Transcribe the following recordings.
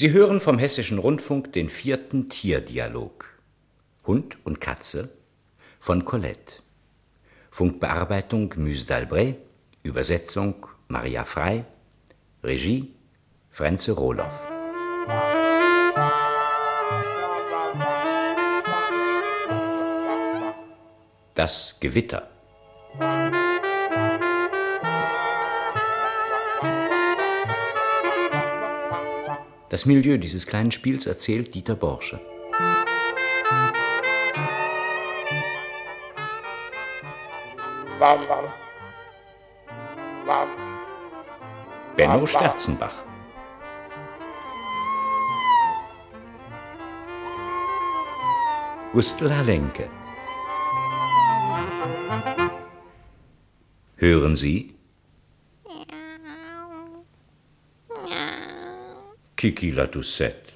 Sie hören vom Hessischen Rundfunk den vierten Tierdialog. Hund und Katze von Colette. Funkbearbeitung Muse d'Albret, Übersetzung Maria Frei, Regie Frenze Rohloff. Das Gewitter. Das Milieu dieses kleinen Spiels erzählt Dieter Borsche. Benno Sterzenbach. Gustl Halenke. Hören Sie? Kiki la Doucette.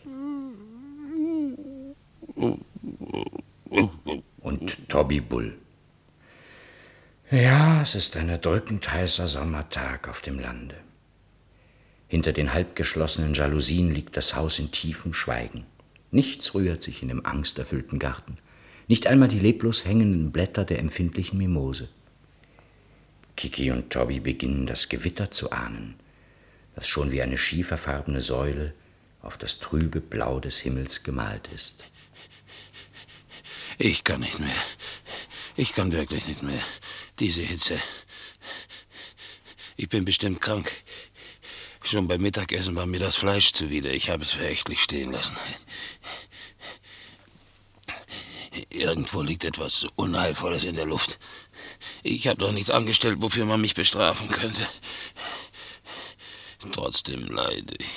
Und Toby Bull. Ja, es ist ein erdrückend heißer Sommertag auf dem Lande. Hinter den halbgeschlossenen Jalousien liegt das Haus in tiefem Schweigen. Nichts rührt sich in dem angsterfüllten Garten. Nicht einmal die leblos hängenden Blätter der empfindlichen Mimose. Kiki und Toby beginnen das Gewitter zu ahnen das schon wie eine schieferfarbene Säule auf das trübe Blau des Himmels gemalt ist. Ich kann nicht mehr. Ich kann wirklich nicht mehr. Diese Hitze. Ich bin bestimmt krank. Schon beim Mittagessen war mir das Fleisch zuwider. Ich habe es verächtlich stehen lassen. Irgendwo liegt etwas Unheilvolles in der Luft. Ich habe doch nichts angestellt, wofür man mich bestrafen könnte. Trotzdem leide ich.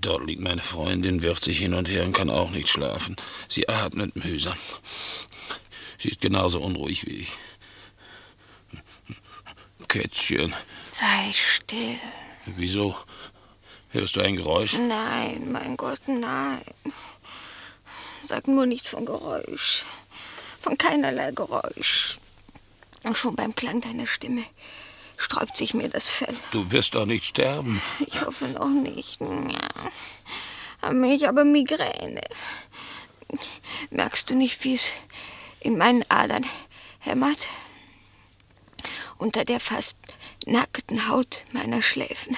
Dort liegt meine Freundin, wirft sich hin und her und kann auch nicht schlafen. Sie atmet mühsam. Sie ist genauso unruhig wie ich. Kätzchen. Sei still. Wieso? Hörst du ein Geräusch? Nein, mein Gott, nein. Sag nur nichts von Geräusch. Von keinerlei Geräusch. Und schon beim Klang deiner Stimme sträubt sich mir das Fell. Du wirst doch nicht sterben. Ich hoffe noch nicht. Ich habe Migräne. Merkst du nicht, wie es in meinen Adern hämmert? Unter der fast nackten Haut meiner Schläfen.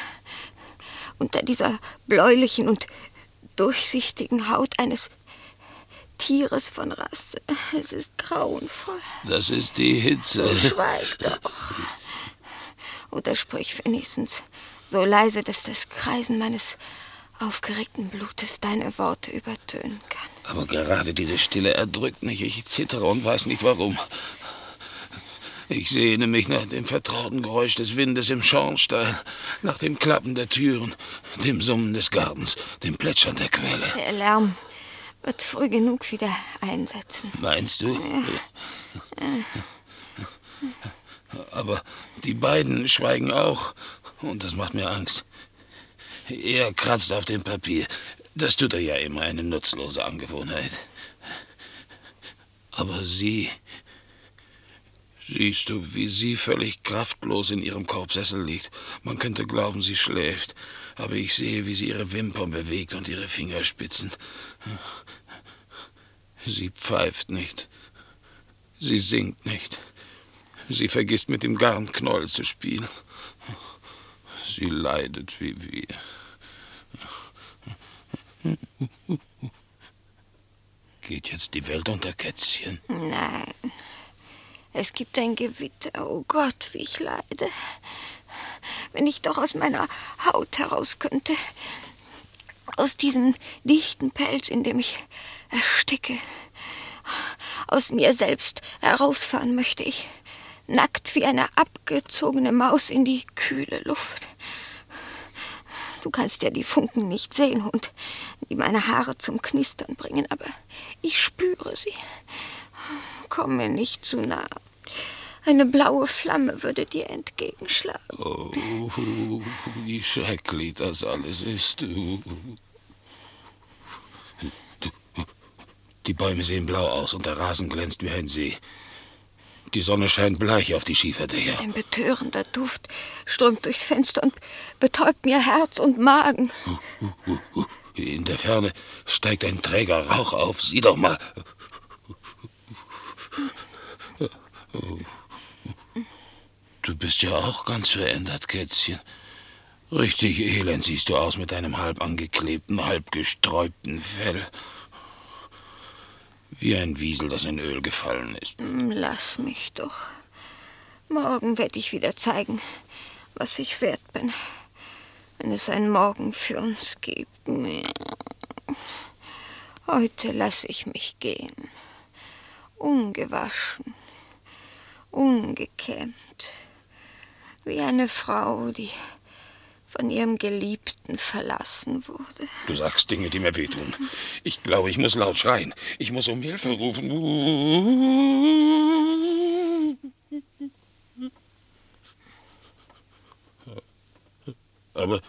Unter dieser bläulichen und durchsichtigen Haut eines Tieres von Rasse. Es ist grauenvoll. Das ist die Hitze. Schweig doch. Oder sprich wenigstens so leise, dass das Kreisen meines aufgeregten Blutes deine Worte übertönen kann. Aber gerade diese Stille erdrückt mich. Ich zittere und weiß nicht warum. Ich sehne mich nach dem vertrauten Geräusch des Windes im Schornstein, nach dem Klappen der Türen, dem Summen des Gartens, dem Plätschern der Quelle. Der Lärm wird früh genug wieder einsetzen. Meinst du? Ja. Aber die beiden schweigen auch. Und das macht mir Angst. Er kratzt auf dem Papier. Das tut er ja immer, eine nutzlose Angewohnheit. Aber sie. Siehst du, wie sie völlig kraftlos in ihrem Korbsessel liegt. Man könnte glauben, sie schläft. Aber ich sehe, wie sie ihre Wimpern bewegt und ihre Fingerspitzen. Sie pfeift nicht. Sie singt nicht. Sie vergisst mit dem Garnknäuel zu spielen. Sie leidet wie wir. Geht jetzt die Welt unter Kätzchen? Nein. Es gibt ein Gewitter. Oh Gott, wie ich leide. Wenn ich doch aus meiner Haut heraus könnte. Aus diesem dichten Pelz, in dem ich ersticke. Aus mir selbst herausfahren möchte ich nackt wie eine abgezogene Maus in die kühle Luft. Du kannst ja die Funken nicht sehen und die meine Haare zum Knistern bringen, aber ich spüre sie. Komm mir nicht zu nah. Eine blaue Flamme würde dir entgegenschlagen. Oh, wie schrecklich das alles ist. Die Bäume sehen blau aus und der Rasen glänzt wie ein See. Die Sonne scheint bleich auf die Schieferdächer. Ein betörender Duft strömt durchs Fenster und betäubt mir Herz und Magen. In der Ferne steigt ein träger Rauch auf. Sieh doch mal. Du bist ja auch ganz verändert, Kätzchen. Richtig elend siehst du aus mit deinem halb angeklebten, halb gesträubten Fell. Wie ein Wiesel, das in Öl gefallen ist. Hm, lass mich doch. Morgen werde ich wieder zeigen, was ich wert bin. Wenn es ein Morgen für uns gibt. Heute lasse ich mich gehen. Ungewaschen, ungekämmt. Wie eine Frau, die von ihrem Geliebten verlassen wurde. Du sagst Dinge, die mir wehtun. Ich glaube, ich muss laut schreien. Ich muss um Hilfe rufen. Aber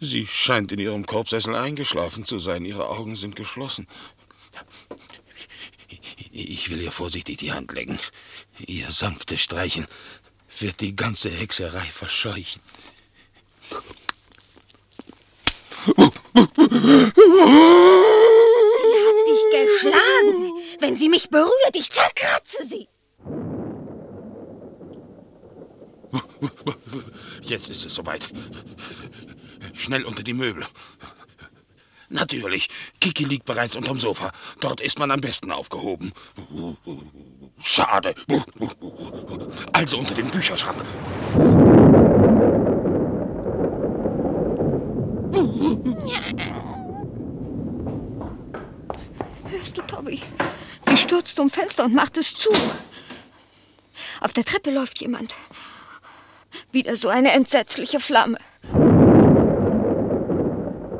sie scheint in ihrem Korbsessel eingeschlafen zu sein. Ihre Augen sind geschlossen. Ich will ihr vorsichtig die Hand legen. Ihr sanftes Streichen wird die ganze Hexerei verscheuchen. Sie hat dich geschlagen. Wenn sie mich berührt, ich zerkratze sie. Jetzt ist es soweit. Schnell unter die Möbel. Natürlich, Kiki liegt bereits unterm Sofa. Dort ist man am besten aufgehoben. Schade. Also unter dem Bücherschrank. Hörst du, Toby? Sie stürzt um Fenster und macht es zu. Auf der Treppe läuft jemand. Wieder so eine entsetzliche Flamme.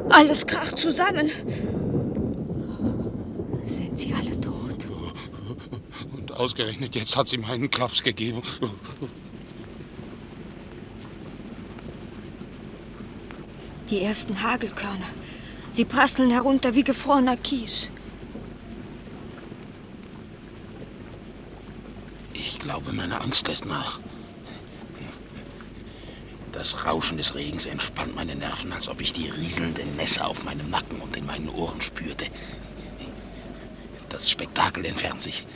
Alles kracht zusammen. Sind sie alle tot? Und ausgerechnet jetzt hat sie meinen Klaps gegeben. Die ersten Hagelkörner. Sie prasseln herunter wie gefrorener Kies. Glaube, meine Angst lässt nach. Das Rauschen des Regens entspannt meine Nerven, als ob ich die rieselnde Nässe auf meinem Nacken und in meinen Ohren spürte. Das Spektakel entfernt sich.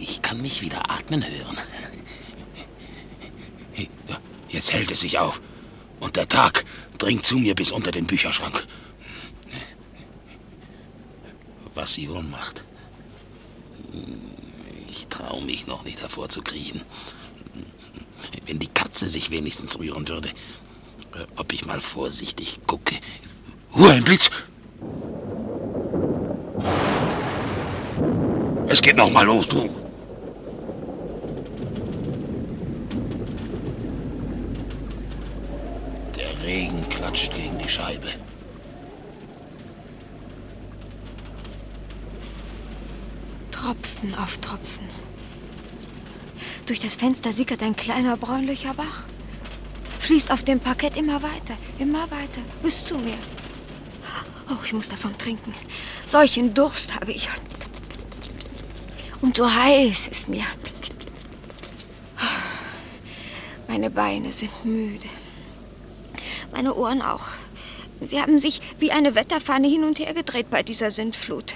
Ich kann mich wieder atmen hören. Jetzt hält es sich auf. Und der Tag dringt zu mir bis unter den Bücherschrank. Was sie wohl macht. Ich traue mich noch nicht hervorzukriechen. Wenn die Katze sich wenigstens rühren würde. Ob ich mal vorsichtig gucke. Ruhe, ein Blitz! Es geht noch mal los, du! Der Regen klatscht gegen die Scheibe. Tropfen auf Tropfen. Durch das Fenster sickert ein kleiner bräunlicher Bach. Fließt auf dem Parkett immer weiter, immer weiter, bis zu mir. Oh, ich muss davon trinken. Solchen Durst habe ich. Und so heiß ist mir. Meine Beine sind müde. Meine Ohren auch. Sie haben sich wie eine Wetterfahne hin und her gedreht bei dieser Sintflut.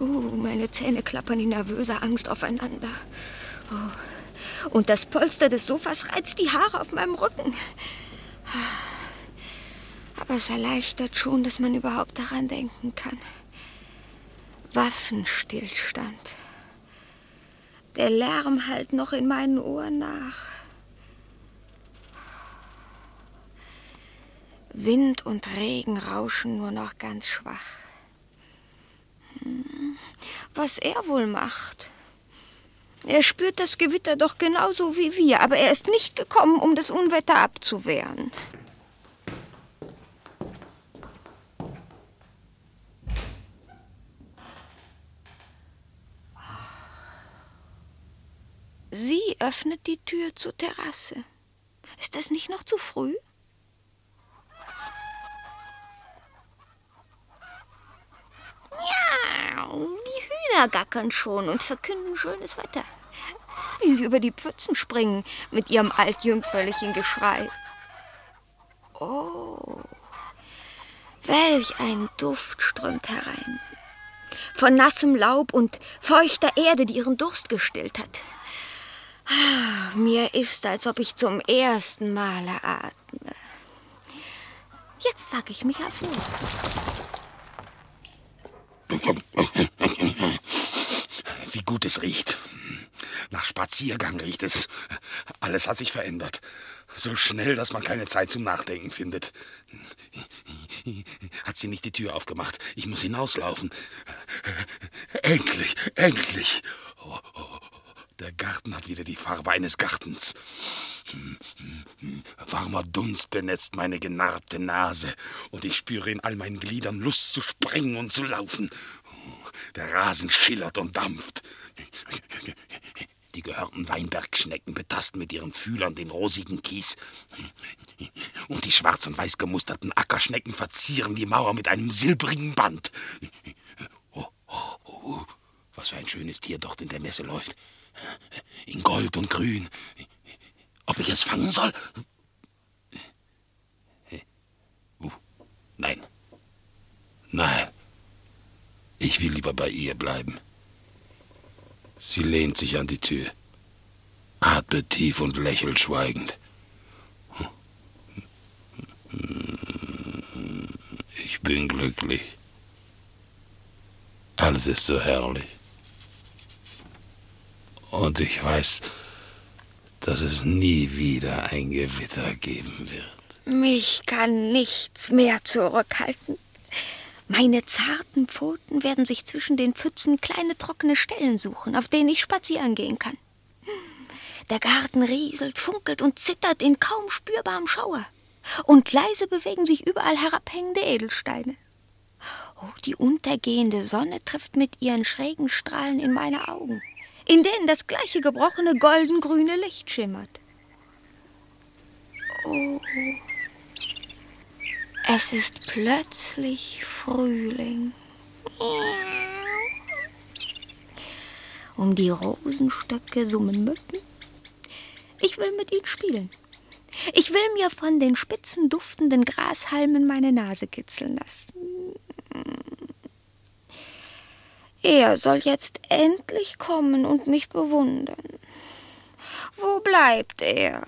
Uh, meine Zähne klappern in nervöser Angst aufeinander. Oh. Und das Polster des Sofas reizt die Haare auf meinem Rücken. Aber es erleichtert schon, dass man überhaupt daran denken kann. Waffenstillstand. Der Lärm hallt noch in meinen Ohren nach. Wind und Regen rauschen nur noch ganz schwach. Was er wohl macht. Er spürt das Gewitter doch genauso wie wir, aber er ist nicht gekommen, um das Unwetter abzuwehren. Sie öffnet die Tür zur Terrasse. Ist das nicht noch zu früh? Ja, die Hühner gackern schon und verkünden schönes Wetter. wie sie über die Pfützen springen mit ihrem altjüngferlichen Geschrei. Oh, welch ein Duft strömt herein. Von nassem Laub und feuchter Erde, die ihren Durst gestillt hat. Ah, mir ist, als ob ich zum ersten Male atme. Jetzt wag ich mich hervor. Gut es riecht. Nach Spaziergang riecht es. Alles hat sich verändert. So schnell, dass man keine Zeit zum Nachdenken findet. Hat sie nicht die Tür aufgemacht? Ich muss hinauslaufen. Endlich, endlich. Oh, oh, der Garten hat wieder die Farbe eines Gartens. Warmer Dunst benetzt meine genarbte Nase und ich spüre in all meinen Gliedern Lust zu springen und zu laufen. Der Rasen schillert und dampft. Die gehörnten Weinbergschnecken betasten mit ihren Fühlern den rosigen Kies. Und die schwarz und weiß gemusterten Ackerschnecken verzieren die Mauer mit einem silbrigen Band. Oh, oh, oh, was für ein schönes Tier dort in der Nässe läuft. In Gold und Grün. Ob ich es fangen soll? Nein. Nein. Ich will lieber bei ihr bleiben. Sie lehnt sich an die Tür, atmet tief und lächelt schweigend. Ich bin glücklich. Alles ist so herrlich. Und ich weiß, dass es nie wieder ein Gewitter geben wird. Mich kann nichts mehr zurückhalten. Meine zarten Pfoten werden sich zwischen den Pfützen kleine trockene Stellen suchen, auf denen ich spazieren gehen kann. Der Garten rieselt, funkelt und zittert in kaum spürbarem Schauer. Und leise bewegen sich überall herabhängende Edelsteine. Oh, die untergehende Sonne trifft mit ihren schrägen Strahlen in meine Augen in denen das gleiche gebrochene goldengrüne Licht schimmert. Oh, es ist plötzlich Frühling. Um die Rosenstöcke summen Mücken. Ich will mit ihnen spielen. Ich will mir von den spitzen, duftenden Grashalmen meine Nase kitzeln lassen. Er soll jetzt endlich kommen und mich bewundern. Wo bleibt er?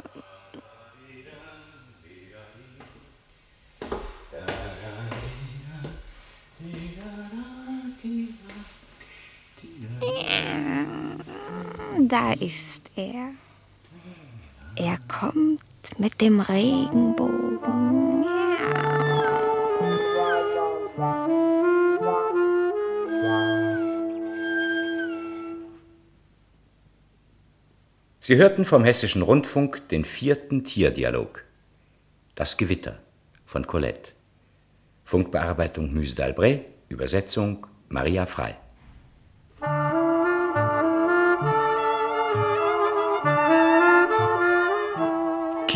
Da ist er. Er kommt mit dem Regenbogen. Sie hörten vom Hessischen Rundfunk den vierten Tierdialog. Das Gewitter von Colette. Funkbearbeitung Muse d'Albret, Übersetzung Maria Frei.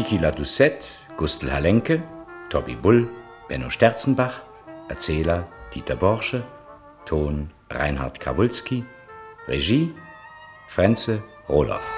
Kiki La Doucette, Gustl Halenke, Tobi Bull, Benno Sterzenbach, Erzähler Dieter Borsche, Ton Reinhard Krawulski, Regie Frenze Roloff.